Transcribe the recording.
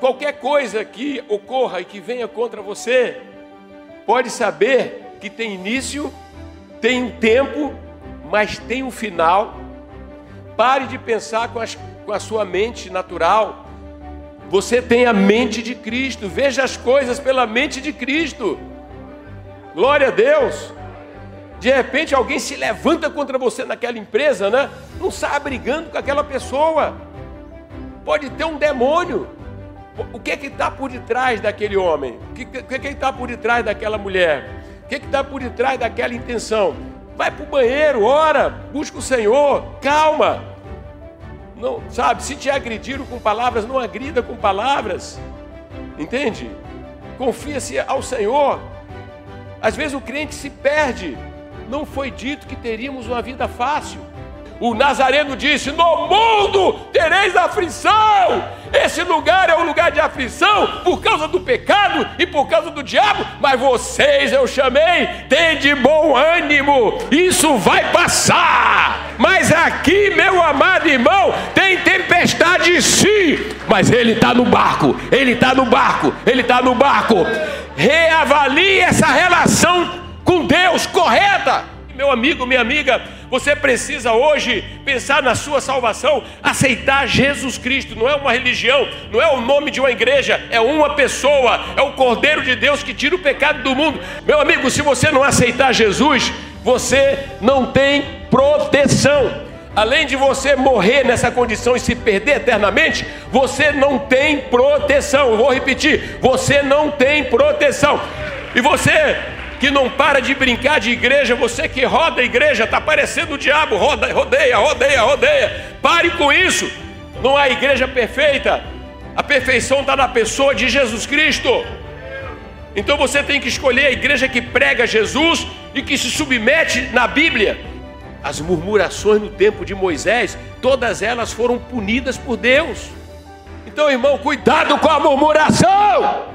qualquer coisa que ocorra e que venha contra você, pode saber que tem início, tem um tempo, mas tem um final. Pare de pensar com, as, com a sua mente natural. Você tem a mente de Cristo. Veja as coisas pela mente de Cristo. Glória a Deus. De repente alguém se levanta contra você naquela empresa, né? Não sai brigando com aquela pessoa. Pode ter um demônio. O que é que está por detrás daquele homem? O que, que, que está por detrás daquela mulher? O que está por detrás daquela intenção? Vai para o banheiro, ora, busca o Senhor, calma. Não, sabe, se te agrediram com palavras, não agrida com palavras. Entende? Confia-se ao Senhor. Às vezes o crente se perde não foi dito que teríamos uma vida fácil. O Nazareno disse: No mundo tereis aflição. Esse lugar é um lugar de aflição por causa do pecado e por causa do diabo. Mas vocês eu chamei, tem de bom ânimo. Isso vai passar. Mas aqui, meu amado irmão, tem tempestade sim. Mas ele está no barco. Ele está no barco. Ele está no barco. Reavalie essa relação com Deus correta. Meu amigo, minha amiga, você precisa hoje pensar na sua salvação, aceitar Jesus Cristo, não é uma religião, não é o nome de uma igreja, é uma pessoa, é o Cordeiro de Deus que tira o pecado do mundo. Meu amigo, se você não aceitar Jesus, você não tem proteção. Além de você morrer nessa condição e se perder eternamente, você não tem proteção. Vou repetir: você não tem proteção. E você que não para de brincar de igreja, você que roda a igreja, está parecendo o diabo, roda, rodeia, rodeia, rodeia. Pare com isso. Não há igreja perfeita. A perfeição está na pessoa de Jesus Cristo. Então você tem que escolher a igreja que prega Jesus e que se submete na Bíblia. As murmurações no tempo de Moisés, todas elas foram punidas por Deus. Então, irmão, cuidado com a murmuração.